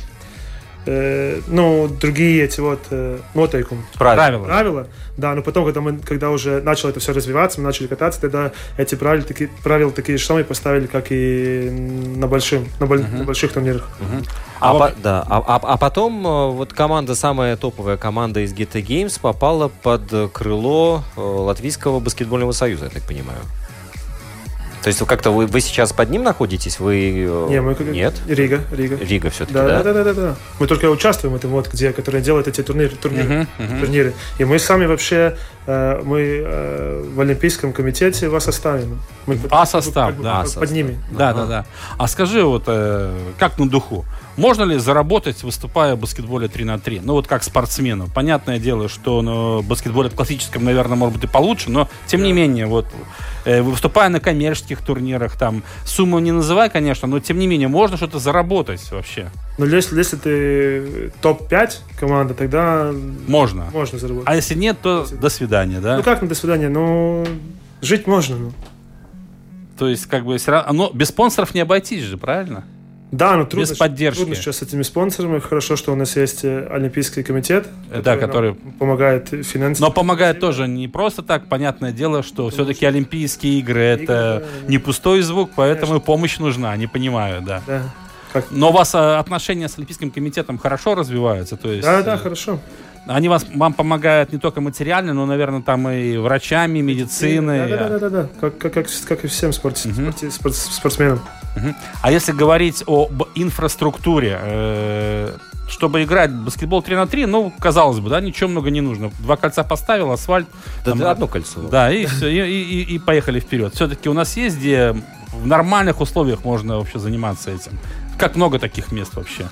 э, ну, другие эти вот э, нотайкум. Правила. Правила. Да, но потом, когда мы, когда уже начало это все развиваться, мы начали кататься, тогда эти правила, такие, правила такие же самые поставили, как и на, большим, на, боль, uh-huh. на больших турнирах. Uh-huh. А, а, по, да, а, а, а потом э, вот команда, самая топовая команда из Ghetto Games попала под крыло э, Латвийского баскетбольного союза, я так понимаю. То есть как-то вы, вы сейчас под ним находитесь? Вы... Э, Не, мы... Нет? Рига. Рига, Рига все-таки, да? Да, да, да, да, да. Мы только участвуем в этом вот, где, которые делают эти турниры, турниры, uh-huh, uh-huh. турниры. И мы сами вообще, мы э, в Олимпийском комитете в составе. Мы а состав, как, да. Под, под ними. Да, да, да. А скажи вот, как на духу? Можно ли заработать, выступая в баскетболе 3 на 3? Ну, вот как спортсмену. Понятное дело, что на баскетболе классическом, наверное, может быть и получше, но тем не менее, вот э, выступая на коммерческих турнирах, там, сумму не называй, конечно, но тем не менее, можно что-то заработать вообще. Ну, если, если ты топ-5 команда, тогда можно. Можно заработать. А если нет, то если... до свидания, да? Ну, как на до свидания? Ну, жить можно, ну. То есть, как бы, все равно, но без спонсоров не обойтись же, правильно? Да, но трудно, Без поддержки. трудно сейчас с этими спонсорами. Хорошо, что у нас есть э, Олимпийский комитет, который, да, который... помогает финансово. Но помогает тоже не просто так. Понятное дело, что все-таки Олимпийские игры это да, не пустой звук, поэтому Конечно. помощь нужна. Не понимаю, да. Да. Как... Но у вас э, отношения с Олимпийским комитетом хорошо развиваются? То есть, да, да, э, хорошо. Они вас, вам помогают не только материально, но, наверное, там и врачами, медициной. Да, да, да, да, да, Как, как, как, как и всем спорт, угу. спорт, спортсменам. Угу. А если говорить об инфраструктуре, э, чтобы играть в баскетбол 3 на 3, ну, казалось бы, да, ничего много не нужно. Два кольца поставил, асфальт. Да, там, одно кольцо. Да, и, все, и, и, и поехали вперед. Все-таки у нас есть, где в нормальных условиях можно вообще заниматься этим. Как много таких мест вообще?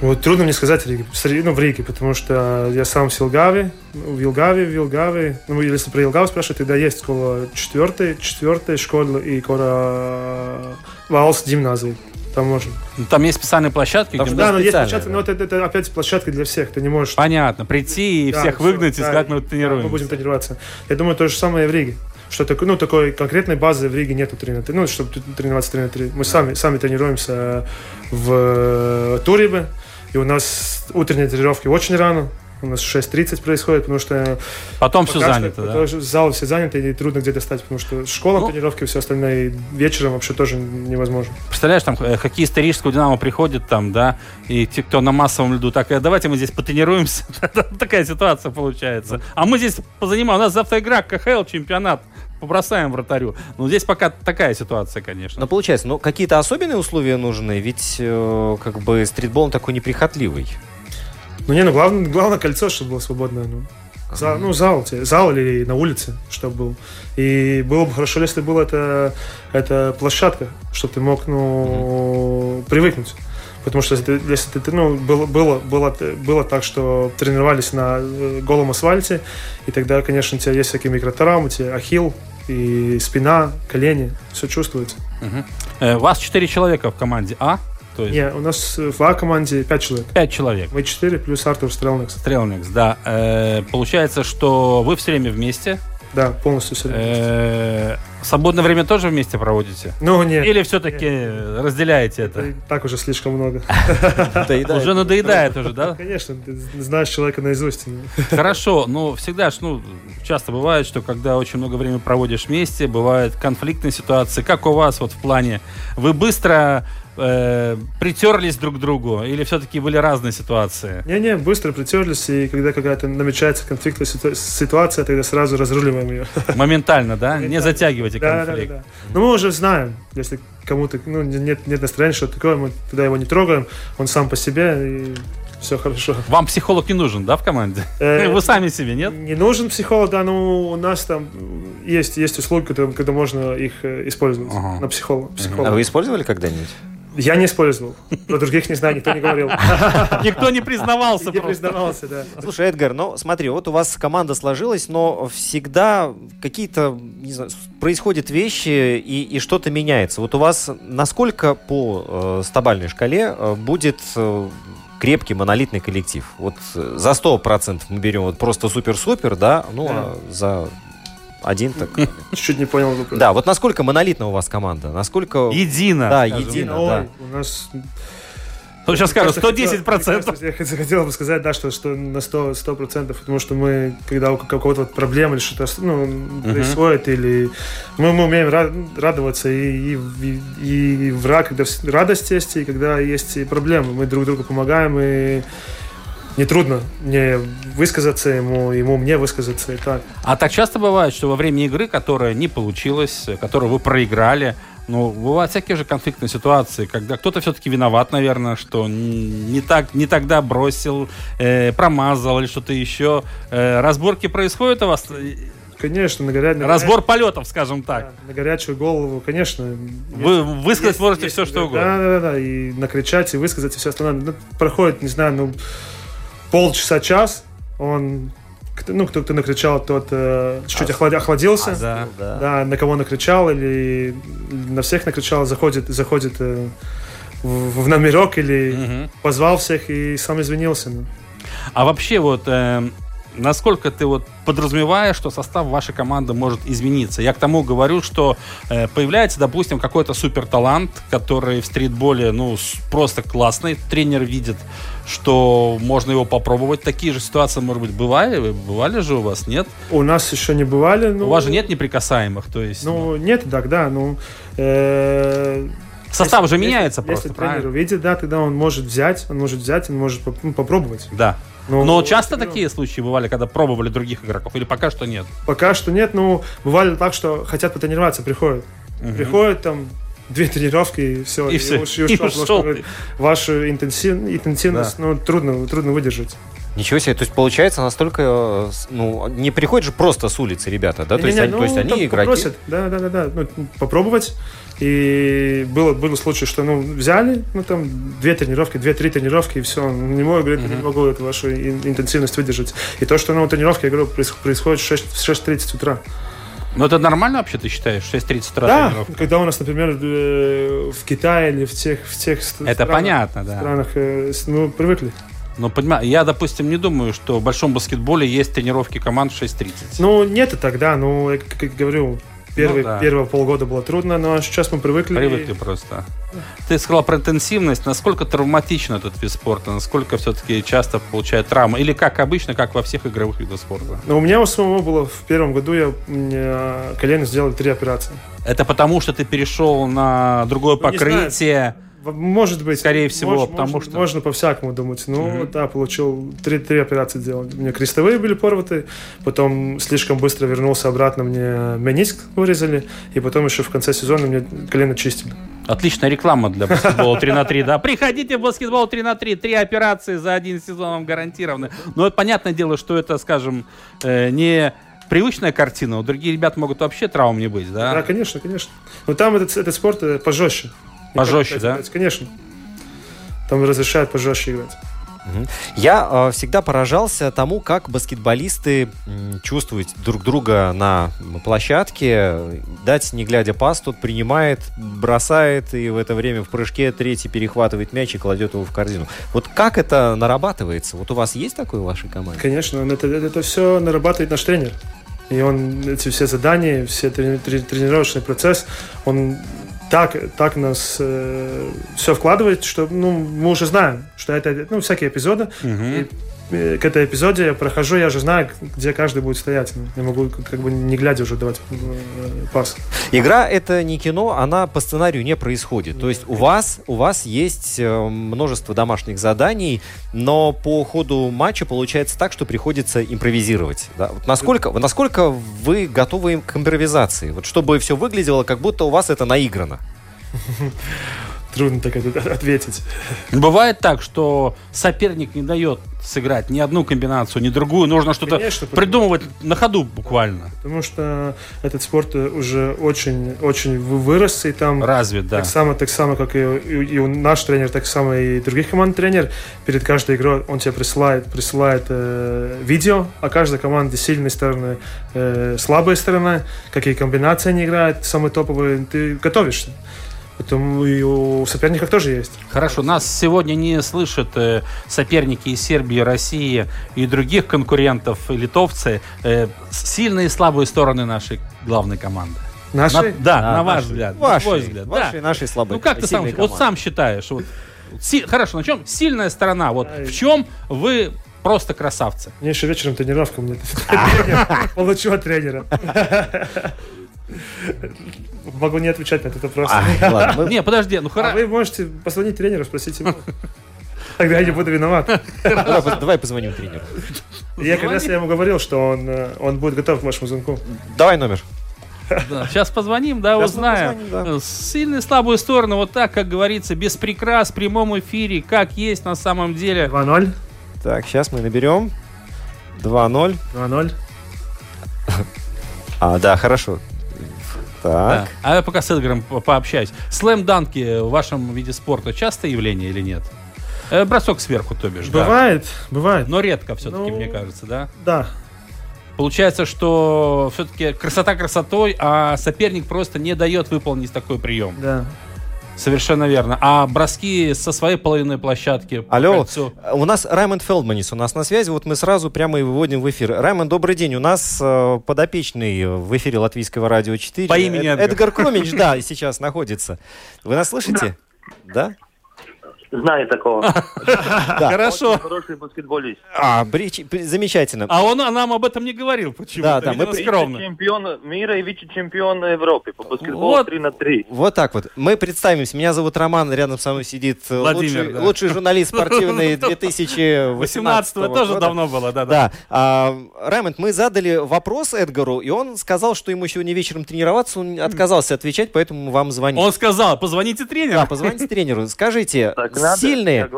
Вот трудно мне сказать Риге, ну, в Риге, потому что я сам в Силгаве, в Вилгаве, в Вилгаве. Ну, если про Вилгаву спрашивать, тогда есть школа четвертой, четвертой школы и кора Валс гимназии. Там можно. Ну, там есть специальные площадки? Там, да, но есть площадка, да. но это, это, это опять площадка для всех. Ты не можешь... Понятно. Прийти и да, всех выгнать все, и сказать, да, мы тренируемся. Да, мы будем тренироваться. Я думаю, то же самое в Риге что такое, ну, такой конкретной базы в Риге нету 3 на 3, ну, чтобы тренироваться 3 на 3. Мы сами, сами тренируемся в Турибе, и у нас утренние тренировки очень рано, у нас 6.30 происходит, потому что... Потом все занято, да? Зал все заняты, и трудно где-то стать, потому что школа, ну, тренировки, все остальное, вечером вообще тоже невозможно. Представляешь, там э, хоккеист исторического Динамо приходит там, да, и те, кто на массовом льду, так, «Э, давайте мы здесь потренируемся. (laughs) Такая ситуация получается. А мы здесь позанимаем, у нас завтра игра, КХЛ, чемпионат побросаем вратарю. Но здесь пока такая ситуация, конечно. Но получается, ну какие-то особенные условия нужны, ведь э, как бы стритбол такой неприхотливый. Ну не, ну главное, главное кольцо, чтобы было свободное. Ну. Зал, ну, зал, зал или на улице, чтобы был. И было бы хорошо, если была это, это площадка, чтобы ты мог, ну, mm-hmm. привыкнуть. Потому что если ты, если ты ну, было, было, было, было так, что тренировались на э, голом асфальте, и тогда, конечно, у тебя есть всякие микротравмы, у тебя ахилл, и спина, колени, все чувствуется. Угу. Вас четыре человека в команде А? То есть... Нет, у нас в А команде пять человек. Пять человек. Мы четыре плюс Артур Стрелникс. Стрелникс, да. Э, получается, что вы все время вместе, да, полностью все время. Свободное время тоже вместе проводите? Ну, нет. Или все-таки разделяете это? Так уже слишком много. Уже надоедает уже, да? Конечно, ты знаешь человека наизусть. Хорошо, но всегда, ну, часто бывает, что когда очень много времени проводишь вместе, бывают конфликтные ситуации. Как у вас вот в плане? Вы быстро э, притерлись друг к другу? Или все-таки были разные ситуации? Не-не, быстро притерлись, и когда какая-то намечается конфликтная ситуация, тогда сразу разруливаем ее. (laughs) Моментально, да? Не затягивайте конфликт. Да, да, да. Но мы уже знаем, если кому-то ну, нет, нет настроения, что такое, мы туда его не трогаем, он сам по себе, и все хорошо. Вам психолог не нужен, да, в команде? Э, (laughs) Вы сами себе, нет? Не нужен психолог, да, но у нас там есть, есть услуги, когда, когда можно их э, использовать ага. на психолога. А вы использовали когда-нибудь? Я не использовал. Про других не знаю, никто не говорил. (laughs) Никто не признавался Не признавался, да. Слушай, Эдгар, ну смотри, вот у вас команда сложилась, но всегда какие-то, не знаю, происходят вещи и, и что-то меняется. Вот у вас насколько по э, стабальной шкале э, будет э, крепкий монолитный коллектив? Вот э, за 100% мы берем вот просто супер-супер, да, ну да. а за один так. (laughs) Чуть-чуть не понял вопрос. Да, вот насколько монолитна у вас команда? Насколько... Едино. Да, едино, да. У нас ну, сейчас скажу, 110 процентов. Я хотел бы сказать, да, что, что на 100 процентов, потому что мы, когда у какого-то вот проблемы или что-то ну, uh-huh. происходит, или мы, мы умеем радоваться и, и, и, и в рак, когда радость есть, и когда есть проблемы, мы друг другу помогаем, и нетрудно мне высказаться ему, ему мне высказаться и так. А так часто бывает, что во время игры, которая не получилась, которую вы проиграли, ну, бывают всякие же конфликтные ситуации, когда кто-то все-таки виноват, наверное, что не, так, не тогда бросил, э, промазал или что-то еще. Э, разборки происходят у вас? Конечно, на горячую... Разбор полетов, скажем так. Да, на горячую голову, конечно. Вы есть, высказать есть, можете есть, все, что угодно. Да, да, да, и накричать, и высказать, и все остальное. Ну, проходит, не знаю, ну, полчаса, час, он ну, кто, кто накричал, тот э, чуть-чуть а, охладился. А, да, да. да, на кого накричал или на всех накричал, заходит, заходит э, в, в номерок или угу. позвал всех и сам извинился. Ну. А вообще вот э, насколько ты вот подразумеваешь, что состав вашей команды может измениться? Я к тому говорю, что э, появляется, допустим, какой-то супер талант, который в стритболе, ну, просто классный. Тренер видит, что можно его попробовать. Такие же ситуации, может быть, бывали? Бывали же у вас, нет? У нас еще не бывали. Но... У вас же нет неприкасаемых, то есть... Ну, ну... нет, тогда, ну... Э... Состав если, же меняется если, просто, Если тренер увидит, да, тогда он может взять, он может взять, он может ну, попробовать. Да. Ну, но часто ну, такие случаи бывали, когда пробовали других игроков, или пока что нет? Пока что нет, но бывали так, что хотят потренироваться, приходят. Угу. Приходят там две тренировки и все. И, и все. И, и ушел. Вашу интенсив, интенсивность да. ну, трудно, трудно выдержать. Ничего себе, то есть получается настолько, э, ну, не приходят же просто с улицы ребята, да? Не, то, есть, не, они, ну, то есть они игроки. Попросят, да, да, да, да, ну, попробовать. И было, был случай, что ну, взяли, ну там две тренировки, две-три тренировки, и все. Не могу, говорит, mm-hmm. не могу эту вашу интенсивность выдержать. И то, что ну, тренировки, я говорю, происходит в 6.30 утра. Ну, это нормально вообще, ты считаешь, 6.30 утра Да, тренировка? когда у нас, например, э, в Китае или в тех, в тех это странах, понятно, да. странах э, мы привыкли. Ну, понимаю, я, допустим, не думаю, что в большом баскетболе есть тренировки команд в 6.30. Ну, нет и тогда, ну, как я говорю, Первый, ну, да. Первые полгода было трудно, но сейчас мы привыкли. Привыкли просто. Ты сказал про интенсивность. Насколько травматичен этот вид спорта? Насколько все-таки часто получает травмы? Или как обычно, как во всех игровых видах спорта? Ну, у меня у самого было в первом году, я мне колено сделали три операции. Это потому, что ты перешел на другое ну, покрытие? Может быть. Скорее всего, мож, потому можно, что... Можно по-всякому думать. Ну, mm-hmm. да, получил три, три операции делал. У меня крестовые были порваты, потом слишком быстро вернулся обратно, мне мениск вырезали, и потом еще в конце сезона мне колено чистили. Отличная реклама для баскетбола 3 на 3, да. Приходите в баскетбол 3 на 3. Три операции за один сезон вам гарантированы. Но это понятное дело, что это, скажем, э, не привычная картина, у других ребят могут вообще травм не быть, да? Да, конечно, конечно. Но там этот, этот спорт э, пожестче. Пожестче, да? Играть. Конечно. Там разрешают пожестче играть. Я э, всегда поражался тому, как баскетболисты чувствуют друг друга на площадке. Дать не глядя пас, тот принимает, бросает, и в это время в прыжке третий перехватывает мяч и кладет его в корзину. Вот как это нарабатывается? Вот у вас есть такое в вашей команде? Конечно, это, это, это все нарабатывает наш тренер. И он эти все задания, все трени, тренировочный процесс, он так, так нас э, все вкладывает, что ну, мы уже знаем, что это ну, всякие эпизоды. Мгм. И к этой эпизоде я прохожу, я же знаю, где каждый будет стоять. Я могу как бы не глядя уже давать э, пас. Игра это не кино, она по сценарию не происходит. То есть у вас, у вас есть э, множество домашних заданий, но по ходу матча получается так, что приходится импровизировать. да? Вот насколько, насколько вы готовы к импровизации? Вот чтобы все выглядело, как будто у вас это наиграно. (laughs) Трудно так это ответить. Бывает так, что соперник не дает сыграть ни одну комбинацию, ни другую. Нужно что-то Конечно, потому- придумывать на ходу буквально. Потому что этот спорт э, уже очень, очень вы- вырос, и там Развит, да. так само, так само, как и, и- и наш тренер, так само и других команд тренер. Перед каждой игрой он тебе присылает, присылает э, видео о каждой команде сильной стороны, э, слабой стороны, какие комбинации они играют, самые топовые. Ты готовишься. Поэтому и у соперников тоже есть. Хорошо, нас сегодня не слышат э, соперники из Сербии, России и других конкурентов, литовцы. Э, сильные и слабые стороны нашей главной команды. Наши? На- да, Да, на ваш наши. взгляд. на Ваши, твой взгляд. ваши да. и наши слабые. Ну как ты сам, вот сам считаешь? Вот, си- хорошо, на чем сильная сторона? Вот в чем вы просто красавцы? Мне еще вечером тренировка, мне тренер, получу от тренера. Могу не отвечать на этот вопрос. А, (laughs) Не, подожди, ну А хорошо. вы можете позвонить тренеру, спросить его. (laughs) Тогда я не буду виноват. (laughs) давай, поз- давай позвоним тренеру. Я как раз я ему говорил, что он, э, он будет готов к вашему звонку. Давай номер. Сейчас позвоним, да, Сейчас узнаем. позвоним, Сильные и слабые стороны, вот так, как говорится, без прикрас, в прямом эфире, как есть на самом деле. 2-0. Так, сейчас мы наберем. 2-0. 2-0. А, да, хорошо. Да. Так. А я пока с Эдгаром по- пообщаюсь. Слэм-данки в вашем виде спорта частое явление или нет? Э, бросок сверху, то бишь, да. Бывает, бывает. Но редко все-таки, Ну, мне кажется, да? Да. Получается, что все-таки красота красотой, а соперник просто не дает выполнить такой прием. Да. Совершенно верно. А броски со своей половиной площадки Алло, кольцу? у нас Раймонд Фелдманис у нас на связи, вот мы сразу прямо и выводим в эфир. Раймонд, добрый день, у нас э, подопечный в эфире Латвийского радио 4. По имени Эд- Эдгар. Эдгар Кромич, да, сейчас находится. Вы нас слышите? Да? Знаю такого. (laughs) Хорошо. Хороший баскетболист. А, замечательно. А он а нам об этом не говорил почему-то. Да, да, мы скромно. Чемпион мира и вице-чемпион Европы по баскетболу Вот. 3 на 3. Вот так вот. Мы представимся. Меня зовут Роман, рядом со мной сидит э, лучший, да. журналист (laughs) спортивный 2018 18 тоже года. давно было, да, да. Да. А, Раймонд, мы задали вопрос Эдгару, и он сказал, что ему сегодня вечером тренироваться, он отказался отвечать, поэтому мы вам звоним. Он сказал, позвоните Да, тренеру. позвоните тренеру. (laughs) Скажите, надо. Сильные,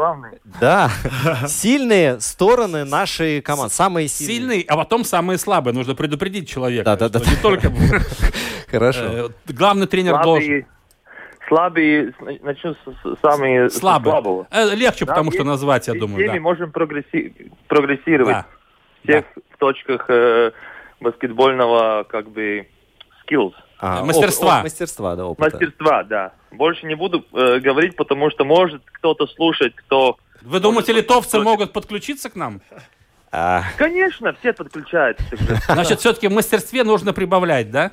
да, (laughs) сильные стороны нашей команды, самые сильные. Сильный, а потом самые слабые. Нужно предупредить человека. Да, да, да, Не только (laughs) Хорошо. э, главный тренер должен. Слабые, начну с, с самые слабого. Э, Легче, Да, потому что назвать, я думаю. да. можем прогресси- прогрессировать Да. всех в точках э, баскетбольного как бы skills. А, оп- мастерства. оп- мастерства, да, опыта. Мастерства, да. Больше не буду э, говорить, потому что может кто-то слушать, кто... Вы думаете, Может, литовцы кто-то- могут подключиться к нам? А, Конечно, все подключаются. Значит, все-таки в мастерстве нужно прибавлять, да?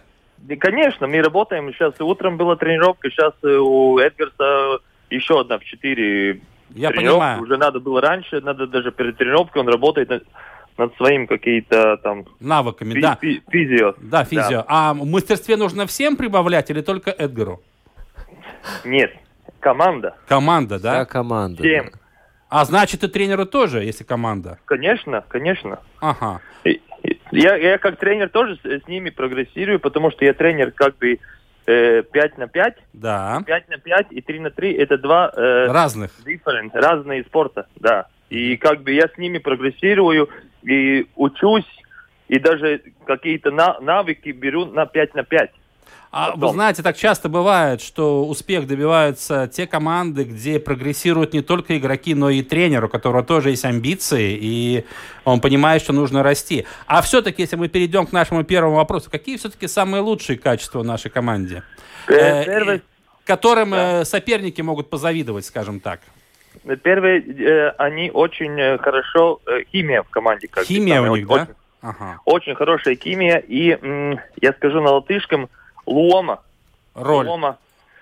Конечно, мы работаем. Сейчас утром была тренировка, сейчас у Эдгарса еще одна в 4 Я понимаю. Уже надо было раньше, надо даже перед тренировкой, он работает над, своим какие-то там Навыками, фи- да. фи- физио. Да, физио. А в мастерстве нужно всем прибавлять или только Эдгару? Нет, Команда. Команда, да? Да, команда. Всем. да. А значит, и тренеру тоже, если команда. Конечно, конечно. Ага. И- и- Я, я как тренер тоже с, с ними прогрессирую, потому что я тренер как бы э, 5 на 5, Да. 5 на 5 и 3 на 3 это два э, Разных. different, разные спорта, да. И как бы я с ними прогрессирую и учусь, и даже какие-то на- навыки беру на 5 на 5. А вы знаете, так часто бывает, что успех добиваются те команды, где прогрессируют не только игроки, но и тренер, у которого тоже есть амбиции, и он понимает, что нужно расти. А все-таки, если мы перейдем к нашему первому вопросу, какие все-таки самые лучшие качества в нашей команде? Э, Э, первый- которым э, соперники могут позавидовать, скажем так. Первые, э, они очень э, хорошо, э, химия в команде. Как Химия у них, очень, да? Ага. очень хорошая химия, и м, я скажу на латышском, луома. Роль. Луома.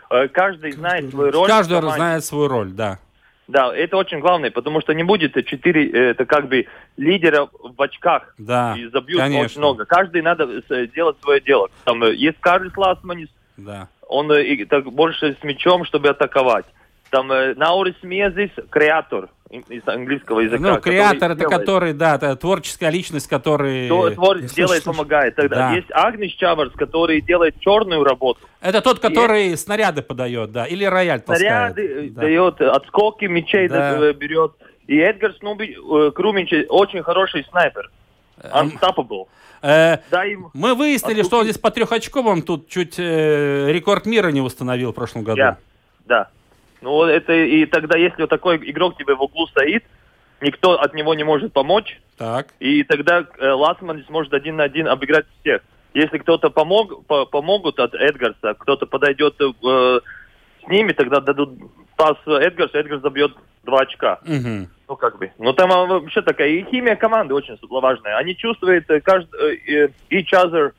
Э, Каждый знает свою роль. Каждый знает свою роль, да. Да, это очень главное, потому что не будет четыре, э, это как бы лидера в очках. Да, и забьют конечно. очень много. Каждый надо э, делать свое дело. Там э, есть Карлис Ласманис, Да. он э, и так больше с мячом, чтобы атаковать. Там э, Наурис Мезис, креатор и- из английского языка. Ну, креатор, это делает. который, да, это творческая личность, который... Кто твор- слушай, делает, слушай. помогает. Тогда Да. есть Агниш Чаварс, который делает черную работу. Это тот, который снаряды подает, да, или рояль таскает. Снаряды э, Да. дает, отскоки мячей Да. да, э, берет. И Эдгар Снуби, э, Крумич очень хороший снайпер. Unstoppable. Э, Дай им... мы выяснили, что он здесь по трехочковым тут чуть э, рекорд мира не установил в прошлом году. Я. Да. Ну, вот это и тогда, если вот такой игрок тебе в углу стоит, никто от него не может помочь, Так. и тогда э, Ласман сможет один на один обыграть всех. Если кто-то помог, по- помогут от Эдгарса, кто-то подойдет э, с ними, тогда дадут пас Эдгарсу, Эдгарс забьет два очка. Мгм. Ну, как бы. Ну, там а, вообще такая и химия команды очень важная. Они чувствуют э, каждый, э, each other,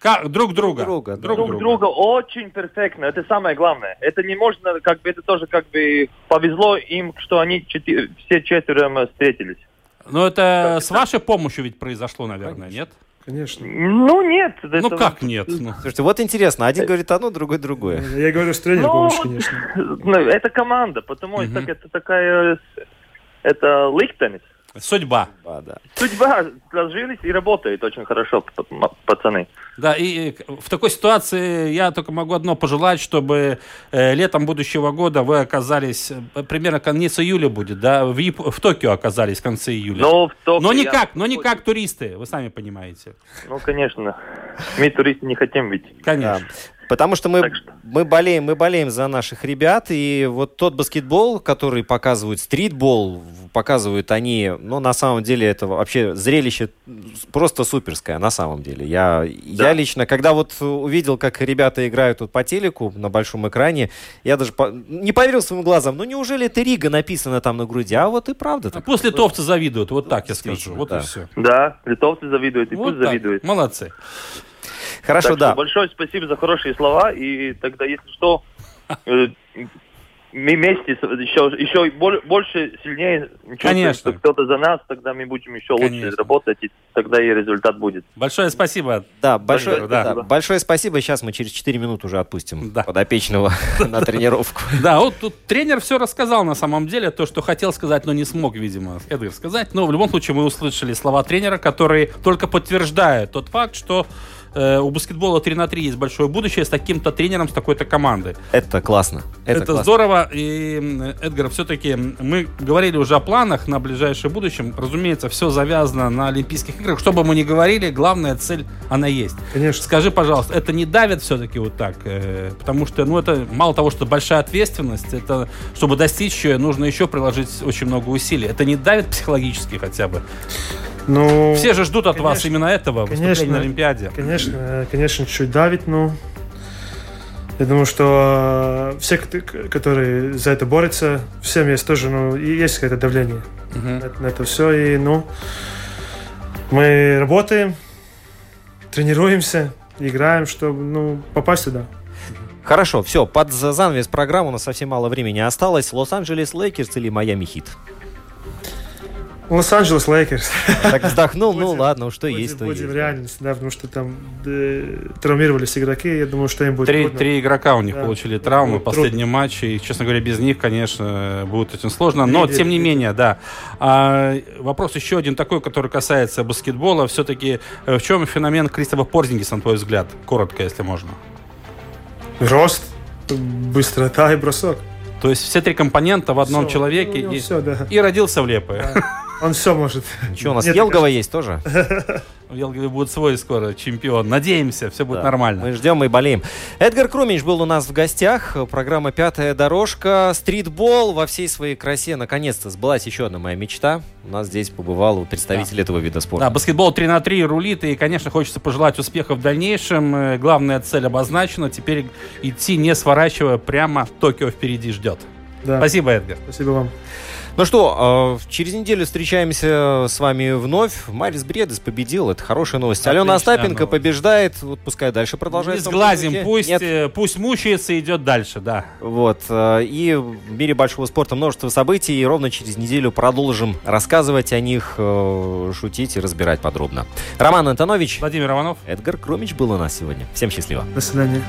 Ка- друг друга. друга, да. Друг друг друга. друга очень перфектно. Это самое главное. Это не можно, как бы, это тоже как бы повезло им, что они четы- все четверо встретились. Но это с вашей помощью ведь произошло, наверное, нет? Конечно. Ну, нет. Ну как нет? Ну, Слушайте, вот интересно, один говорит одно, другой другое. Я говорю, что тренер Ну, помощь, конечно. ну, это команда, потому что это такая... Это ликтенис. Судьба. А, да. Судьба сложились и работает очень хорошо, пацаны. Да, и в такой ситуации я только могу одно пожелать, чтобы э, летом будущего года вы оказались, э, примерно конец июля будет, да, в, Яп- в Токио оказались в конце июля. Но, в Токио но не я- как, но не как туристы, вы сами понимаете. Ну, конечно. Мы туристы не хотим быть. Конечно. Потому что мы, что- мы, болеем, мы болеем за наших ребят, и вот тот баскетбол, который показывают, стритбол, показывают они, ну, на самом деле, это вообще зрелище просто суперское, на самом деле. Я, я лично, когда вот увидел, как ребята играют тут по телеку на большом экране, я даже по- не поверил своим глазам, ну, неужели это Рига написано там на груди? А вот и правда А так. Пусть литовцы завидуют, вот так я скажу. Вот да. и все. Да, литовцы завидуют, и Вот пусть так. завидуют. Молодцы. Хорошо, Так да. что большое спасибо за хорошие слова, и тогда, если что, (laughs) э, вместе с- еще, еще боль- больше, сильнее чувствуем, Конечно. что кто-то за нас, тогда мы будем еще лучше Конечно. работать, и тогда и результат будет. Большое спасибо. Да, большое, да, спасибо. большое спасибо. Сейчас мы через 4 минуты уже отпустим Да. подопечного (laughs) (laughs) на тренировку. (laughs) Да, вот тут тренер все рассказал на самом деле, то, что хотел сказать, но не смог, видимо, Эдгар сказать. Но в любом случае мы услышали слова тренера, которые только подтверждают тот факт, что э, у баскетбола 3 на 3 есть большое будущее с таким-то тренером, с такой-то командой. Это классно. Это, Это, классно. здорово. И, Эдгар, все-таки мы говорили уже о планах на ближайшее будущее. Разумеется, все завязано на Олимпийских играх. Что бы мы ни говорили, главная цель, она есть. Конечно. Скажи, пожалуйста, это не давит все-таки вот так? Э, потому что, ну, это мало того, что большая ответственность, это, чтобы достичь ее, нужно еще приложить очень много усилий. Это не давит психологически хотя бы? Ну, Все же ждут от вас конечно, именно этого, выступления конечно. на Олимпиаде. Конечно, конечно, чуть давит, но я думаю, что э, все, которые за это борются, всем есть тоже, ну, есть какое-то давление Мгм. на, на это все, и, ну, мы работаем, тренируемся, играем, чтобы, ну, попасть туда. Хорошо, все, под за- занавес программы у нас совсем мало времени осталось. Лос-Анджелес Лейкерс или Майами Хит? Лос-Анджелес Лейкерс. Так вздохнул, ну ладно, что есть, то Будем есть. реальность, да, потому что там э, травмировались игроки, я думаю, что им будет Три, трудно. три игрока у них Да. получили травмы Будет последние матчи. И, честно говоря, без них, конечно, будет очень сложно. Но, тем не менее, да. А, вопрос еще один такой, который касается баскетбола. Все-таки э, в чем феномен Кристофа Порзингиса, на твой взгляд? Коротко, если можно. Рост, быстрота и бросок. То есть все три компонента в одном Всё. человеке. Ну, и, все, да. и родился в Лепое. Он все может. Что, у нас Нет, Елгова есть тоже? (laughs) В Елгове будет свой скоро чемпион. Надеемся, все будет Да. нормально. Мы ждем и болеем. Эдгар Крумич был у нас в гостях. Программа «Пятая дорожка». Стритбол во всей своей красе. Наконец-то сбылась еще одна моя мечта. У нас здесь побывал представитель этого вида спорта. Да, баскетбол 3 на 3 рулит, и, конечно, хочется пожелать успехов в дальнейшем. Э, Главная цель обозначена. Теперь идти, не сворачивая, прямо Токио впереди ждет. Да. Спасибо, Эдгар. Спасибо вам. Ну что, э, через неделю встречаемся с вами вновь. Марис Бредес победил, это хорошая новость. Алена Отличная Остапенко новость. побеждает, вот пускай дальше продолжает. Не сглазим, пусть, Нет, э, пусть мучается и идет дальше, да. Вот. э, И в мире большого спорта множество событий. И ровно через неделю продолжим рассказывать о них, э, шутить и разбирать подробно. Роман Антонович, Владимир Иванов. Эдгар Кромич был у нас сегодня. Всем счастливо. До свидания.